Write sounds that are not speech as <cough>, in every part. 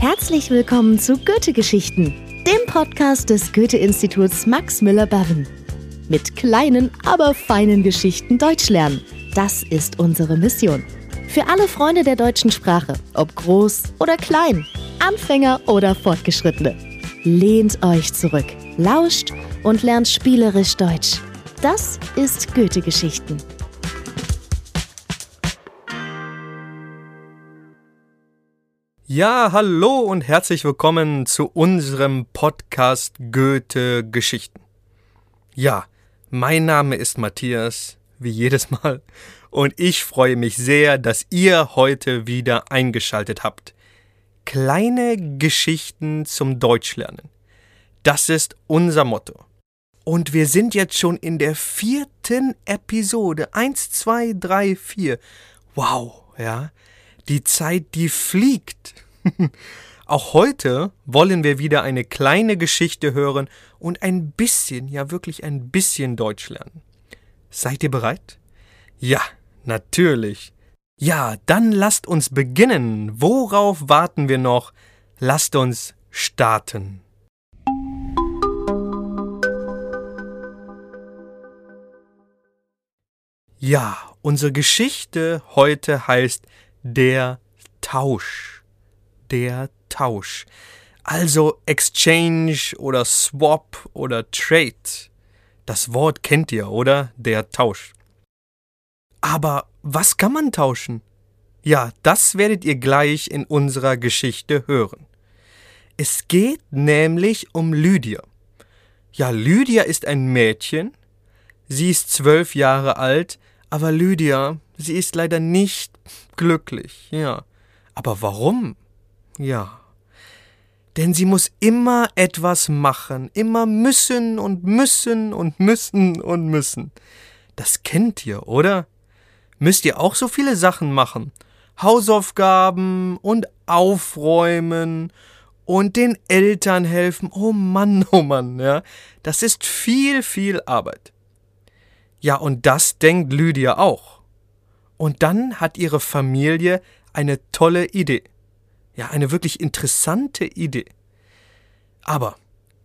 Herzlich willkommen zu Goethe-Geschichten, dem Podcast des Goethe-Instituts Max Müller-Berren. Mit kleinen, aber feinen Geschichten Deutsch lernen. Das ist unsere Mission. Für alle Freunde der deutschen Sprache, ob groß oder klein, Anfänger oder Fortgeschrittene. Lehnt euch zurück, lauscht und lernt spielerisch Deutsch. Das ist Goethe-Geschichten. Ja, hallo und herzlich willkommen zu unserem Podcast Goethe Geschichten. Ja, mein Name ist Matthias, wie jedes Mal, und ich freue mich sehr, dass ihr heute wieder eingeschaltet habt. Kleine Geschichten zum Deutschlernen. Das ist unser Motto. Und wir sind jetzt schon in der vierten Episode. Eins, zwei, drei, vier. Wow, ja. Die Zeit, die fliegt. <laughs> Auch heute wollen wir wieder eine kleine Geschichte hören und ein bisschen, ja wirklich ein bisschen Deutsch lernen. Seid ihr bereit? Ja, natürlich. Ja, dann lasst uns beginnen. Worauf warten wir noch? Lasst uns starten. Ja, unsere Geschichte heute heißt der Tausch. Der Tausch. Also Exchange oder Swap oder Trade. Das Wort kennt ihr, oder? Der Tausch. Aber was kann man tauschen? Ja, das werdet ihr gleich in unserer Geschichte hören. Es geht nämlich um Lydia. Ja, Lydia ist ein Mädchen. Sie ist zwölf Jahre alt, aber Lydia, sie ist leider nicht glücklich, ja. Aber warum? Ja. Denn sie muss immer etwas machen, immer müssen und müssen und müssen und müssen. Das kennt ihr, oder? Müsst ihr auch so viele Sachen machen? Hausaufgaben und aufräumen und den Eltern helfen. Oh Mann, oh Mann, ja. Das ist viel, viel Arbeit. Ja, und das denkt Lydia auch. Und dann hat ihre Familie eine tolle Idee. Ja, eine wirklich interessante Idee. Aber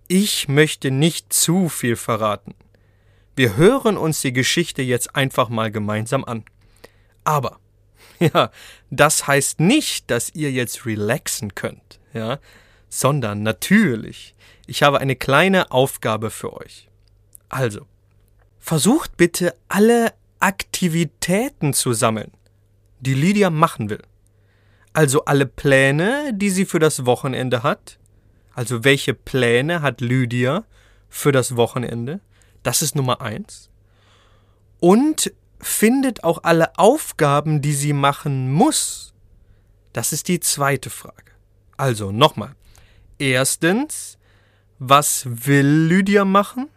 ich möchte nicht zu viel verraten. Wir hören uns die Geschichte jetzt einfach mal gemeinsam an. Aber, <laughs> ja, das heißt nicht, dass ihr jetzt relaxen könnt, ja, sondern natürlich, ich habe eine kleine Aufgabe für euch. Also, versucht bitte alle Aktivitäten zu sammeln, die Lydia machen will. Also alle Pläne, die sie für das Wochenende hat. Also welche Pläne hat Lydia für das Wochenende? Das ist Nummer eins. Und findet auch alle Aufgaben, die sie machen muss? Das ist die zweite Frage. Also nochmal. Erstens, was will Lydia machen?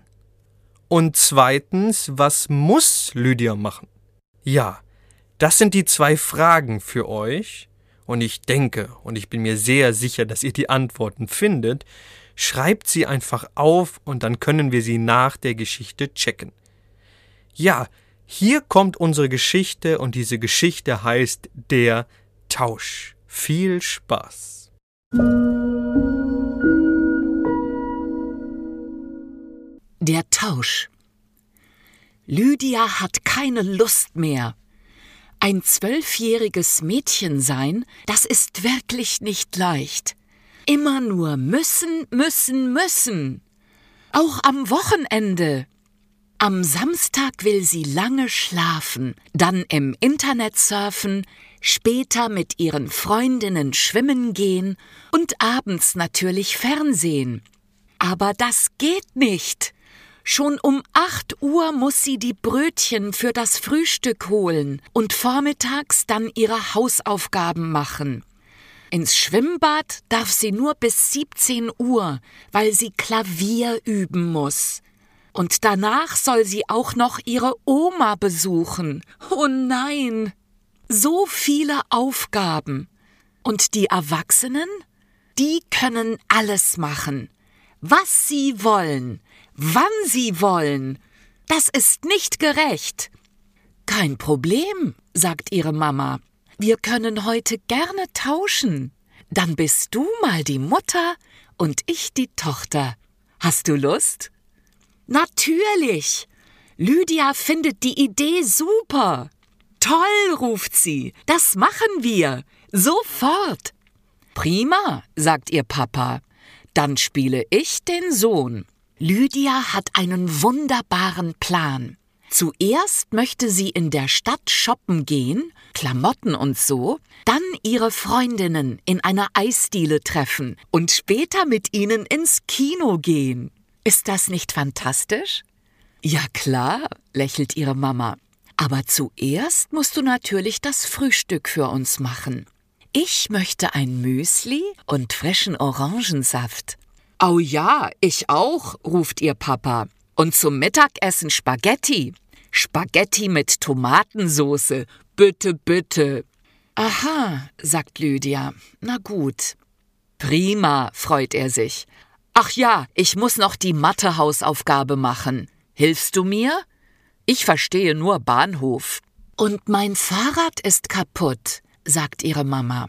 Und zweitens, was muss Lydia machen? Ja, das sind die zwei Fragen für euch. Und ich denke und ich bin mir sehr sicher, dass ihr die Antworten findet. Schreibt sie einfach auf und dann können wir sie nach der Geschichte checken. Ja, hier kommt unsere Geschichte und diese Geschichte heißt Der Tausch. Viel Spaß. Der Tausch. Lydia hat keine Lust mehr. Ein zwölfjähriges Mädchen sein, das ist wirklich nicht leicht. Immer nur müssen, müssen, müssen. Auch am Wochenende. Am Samstag will sie lange schlafen, dann im Internet surfen, später mit ihren Freundinnen schwimmen gehen und abends natürlich Fernsehen. Aber das geht nicht. Schon um acht Uhr muss sie die Brötchen für das Frühstück holen und vormittags dann ihre Hausaufgaben machen. Ins Schwimmbad darf sie nur bis 17 Uhr, weil sie Klavier üben muss. Und danach soll sie auch noch ihre Oma besuchen. Oh nein! So viele Aufgaben. Und die Erwachsenen? Die können alles machen. Was sie wollen. Wann sie wollen. Das ist nicht gerecht. Kein Problem, sagt ihre Mama. Wir können heute gerne tauschen. Dann bist du mal die Mutter und ich die Tochter. Hast du Lust? Natürlich. Lydia findet die Idee super. Toll, ruft sie. Das machen wir. Sofort. Prima, sagt ihr Papa. Dann spiele ich den Sohn. Lydia hat einen wunderbaren Plan. Zuerst möchte sie in der Stadt shoppen gehen, Klamotten und so, dann ihre Freundinnen in einer Eisdiele treffen und später mit ihnen ins Kino gehen. Ist das nicht fantastisch? Ja klar, lächelt ihre Mama. Aber zuerst musst du natürlich das Frühstück für uns machen. Ich möchte ein Müsli und frischen Orangensaft. Oh ja, ich auch, ruft ihr Papa. Und zum Mittagessen Spaghetti. Spaghetti mit Tomatensoße. Bitte, bitte. Aha, sagt Lydia. Na gut. Prima, freut er sich. Ach ja, ich muss noch die Mathehausaufgabe machen. Hilfst du mir? Ich verstehe nur Bahnhof. Und mein Fahrrad ist kaputt, sagt ihre Mama.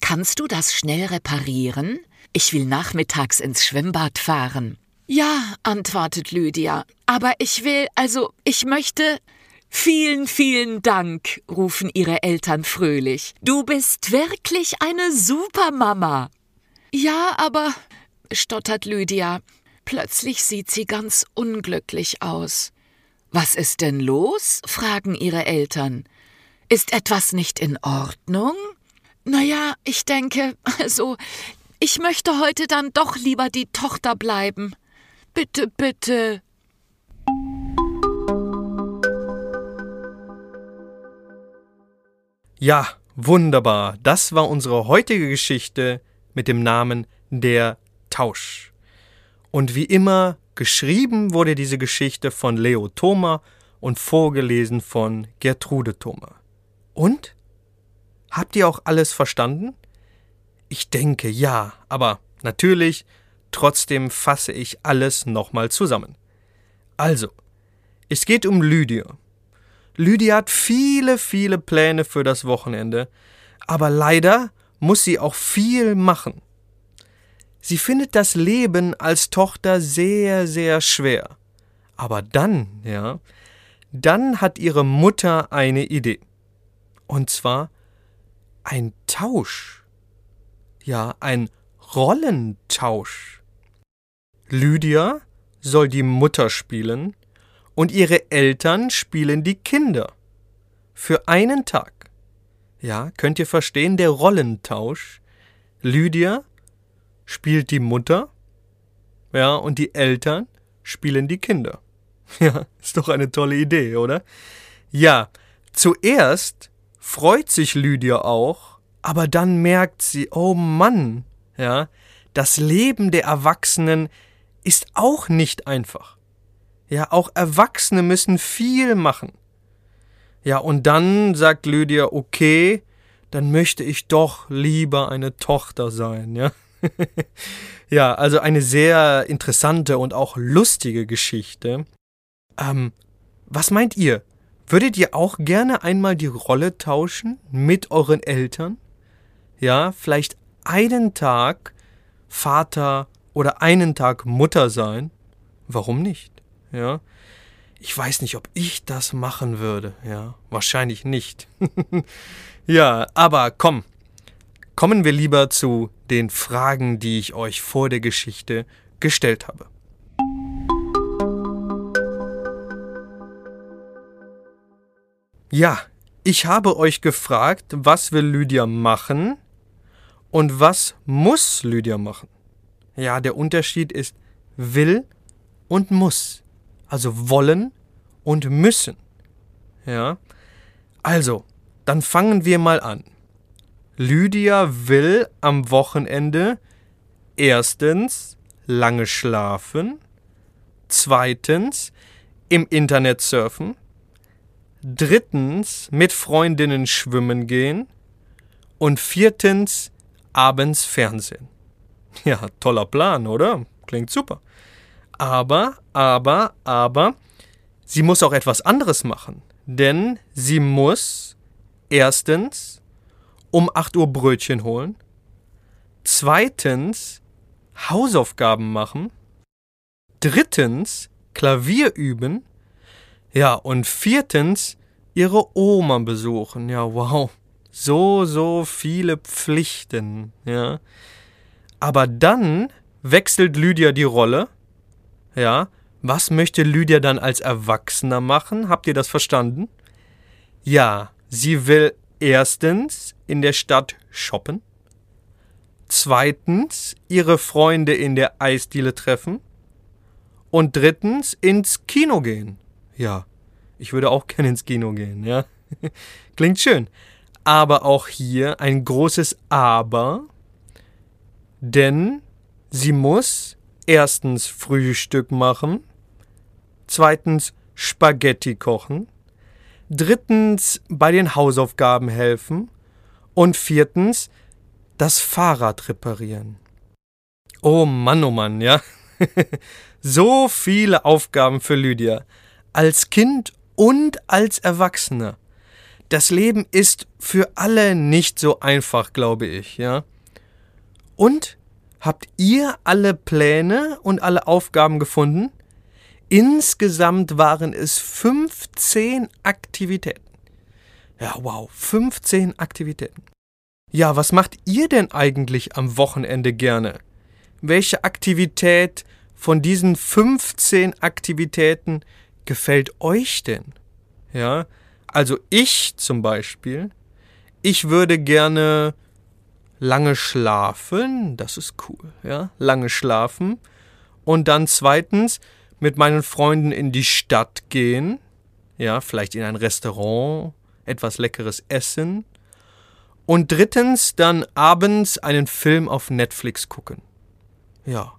Kannst du das schnell reparieren? Ich will nachmittags ins Schwimmbad fahren. Ja, antwortet Lydia, aber ich will, also ich möchte. Vielen, vielen Dank, rufen ihre Eltern fröhlich. Du bist wirklich eine Supermama. Ja, aber, stottert Lydia. Plötzlich sieht sie ganz unglücklich aus. Was ist denn los? fragen ihre Eltern. Ist etwas nicht in Ordnung? Naja, ich denke, <laughs> also, ich möchte heute dann doch lieber die Tochter bleiben. Bitte, bitte. Ja, wunderbar. Das war unsere heutige Geschichte mit dem Namen Der Tausch. Und wie immer, geschrieben wurde diese Geschichte von Leo Thoma und vorgelesen von Gertrude Thoma. Und? Habt ihr auch alles verstanden? Ich denke ja, aber natürlich, trotzdem fasse ich alles nochmal zusammen. Also, es geht um Lydia. Lydia hat viele, viele Pläne für das Wochenende, aber leider muss sie auch viel machen. Sie findet das Leben als Tochter sehr, sehr schwer. Aber dann, ja, dann hat ihre Mutter eine Idee. Und zwar ein Tausch. Ja, ein Rollentausch. Lydia soll die Mutter spielen und ihre Eltern spielen die Kinder. Für einen Tag. Ja, könnt ihr verstehen, der Rollentausch. Lydia spielt die Mutter, ja, und die Eltern spielen die Kinder. <laughs> Ja, ist doch eine tolle Idee, oder? Ja, zuerst freut sich Lydia auch, aber dann merkt sie, oh Mann, ja, das Leben der Erwachsenen ist auch nicht einfach. Ja, auch Erwachsene müssen viel machen. Ja, und dann sagt Lydia, okay, dann möchte ich doch lieber eine Tochter sein, ja. <laughs> ja, also eine sehr interessante und auch lustige Geschichte. Ähm, was meint ihr? Würdet ihr auch gerne einmal die Rolle tauschen mit euren Eltern? Ja, vielleicht einen Tag Vater oder einen Tag Mutter sein? Warum nicht? ja. Ich weiß nicht, ob ich das machen würde, ja. Wahrscheinlich nicht. <laughs> ja, aber komm. Kommen wir lieber zu den Fragen, die ich euch vor der Geschichte gestellt habe. Ja, ich habe euch gefragt, was will Lydia machen und was muss Lydia machen. Ja, der Unterschied ist will und muss also wollen und müssen. Ja? Also, dann fangen wir mal an. Lydia will am Wochenende erstens lange schlafen, zweitens im Internet surfen, drittens mit Freundinnen schwimmen gehen und viertens abends Fernsehen. Ja, toller Plan, oder? Klingt super. Aber, aber, aber, sie muss auch etwas anderes machen. Denn sie muss erstens um 8 Uhr Brötchen holen, Zweitens Hausaufgaben machen. Drittens Klavier üben. Ja, und viertens ihre Oma besuchen. Ja, wow. So, so viele Pflichten, ja. Aber dann wechselt Lydia die Rolle. Ja. Was möchte Lydia dann als Erwachsener machen? Habt ihr das verstanden? Ja, sie will erstens in der Stadt shoppen. Zweitens ihre Freunde in der Eisdiele treffen. Und drittens ins Kino gehen. Ja, ich würde auch <laughs> gerne ins Kino gehen, ja. Klingt schön. Aber auch hier ein großes Aber, denn sie muss erstens Frühstück machen, zweitens Spaghetti kochen, drittens bei den Hausaufgaben helfen und viertens das Fahrrad reparieren. Oh Mann, oh Mann, ja. <laughs> so viele Aufgaben für Lydia. Als Kind und als Erwachsener. Das Leben ist für alle nicht so einfach, glaube ich, ja. Und habt ihr alle Pläne und alle Aufgaben gefunden? Insgesamt waren es 15 Aktivitäten. Ja, wow, 15 Aktivitäten. Ja, was macht ihr denn eigentlich am Wochenende gerne? Welche Aktivität von diesen 15 Aktivitäten gefällt euch denn? Ja, also ich zum Beispiel, ich würde gerne lange schlafen, das ist cool, ja, lange schlafen. Und dann zweitens mit meinen Freunden in die Stadt gehen, ja, vielleicht in ein Restaurant, etwas leckeres essen. Und drittens dann abends einen Film auf Netflix gucken. Ja,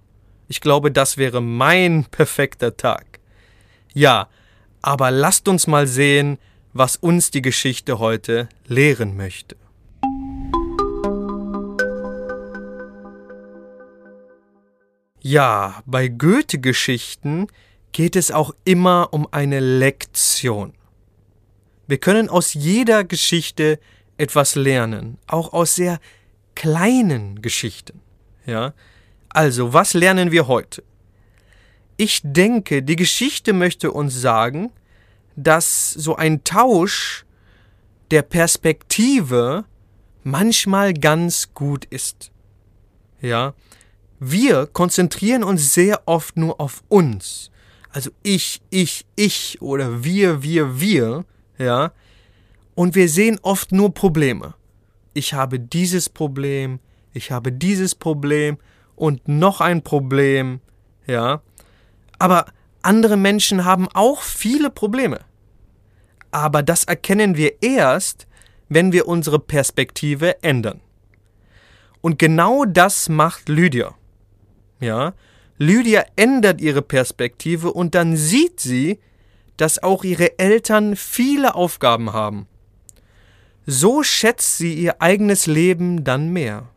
ich glaube, das wäre mein <laughs> perfekter Tag. Ja, aber lasst uns mal sehen, was uns die Geschichte heute lehren möchte. Ja, bei Goethe-Geschichten geht es auch immer um eine Lektion. Wir können aus jeder Geschichte etwas lernen, auch aus sehr kleinen Geschichten. Ja? Also, was lernen wir heute? Ich denke, die Geschichte möchte uns sagen, dass so ein Tausch der Perspektive manchmal ganz gut ist. Ja, wir konzentrieren uns sehr oft nur auf uns. Also ich, ich, ich oder wir, wir, wir, ja. Und wir sehen oft nur Probleme. Ich habe dieses Problem, ich habe dieses Problem und noch ein Problem, ja. Aber andere Menschen haben auch viele Probleme. Aber das erkennen wir erst, wenn wir unsere Perspektive ändern. Und genau das macht Lydia. Ja, Lydia ändert ihre Perspektive und dann sieht sie, dass auch ihre Eltern viele Aufgaben haben. So schätzt sie ihr eigenes Leben dann mehr.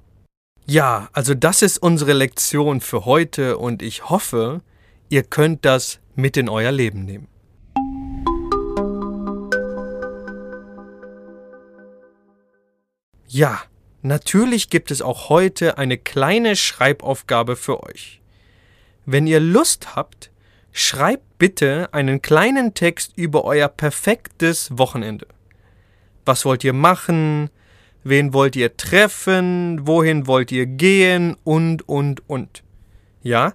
Ja, also das ist unsere Lektion für heute und ich hoffe, Ihr könnt das mit in euer Leben nehmen. Ja, natürlich gibt es auch heute eine kleine Schreibaufgabe für euch. Wenn ihr Lust habt, schreibt bitte einen kleinen Text über euer perfektes Wochenende. Was wollt ihr machen? Wen wollt ihr treffen? Wohin wollt ihr gehen? Und, und, und. Ja,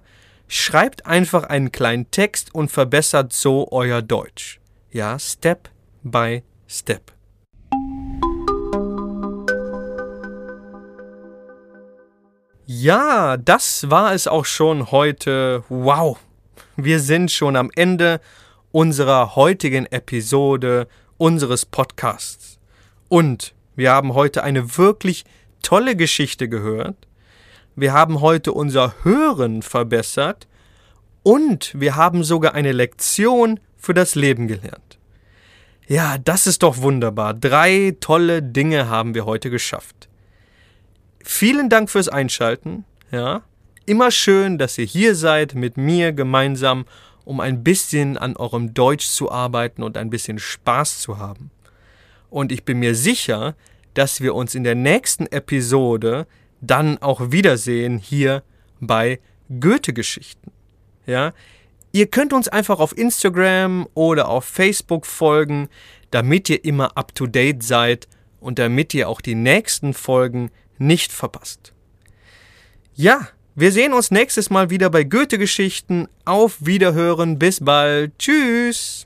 Schreibt einfach einen kleinen Text und verbessert so euer Deutsch. Ja, Step by Step. Ja, das war es auch schon heute. Wow, wir sind schon am Ende unserer heutigen Episode unseres Podcasts. Und wir haben heute eine wirklich tolle Geschichte gehört wir haben heute unser Hören verbessert und wir haben sogar eine Lektion für das Leben gelernt. Ja, das ist doch wunderbar. Drei tolle Dinge haben wir heute geschafft. Vielen Dank fürs Einschalten. Ja, immer schön, dass ihr hier seid mit mir gemeinsam, um ein bisschen an eurem Deutsch zu arbeiten und ein bisschen Spaß zu haben. Und ich bin mir sicher, dass wir uns in der nächsten Episode dann auch wiedersehen hier bei Goethe-Geschichten. Ja, ihr könnt uns einfach auf Instagram oder auf Facebook folgen, damit ihr immer up to date seid und damit ihr auch die nächsten Folgen nicht verpasst. Ja, wir sehen uns nächstes Mal wieder bei Goethe-Geschichten. Auf Wiederhören, bis bald. Tschüss.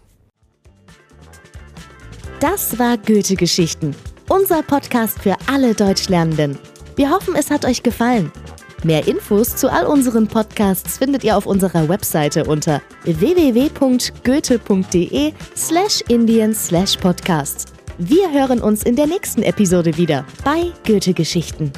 Das war Goethe-Geschichten, unser Podcast für alle Deutschlernenden. Wir hoffen, es hat euch gefallen. Mehr Infos zu all unseren Podcasts findet ihr auf unserer Webseite unter www.goethe.de slash indien slash podcast. Wir hören uns in der nächsten Episode wieder bei Goethe-Geschichten.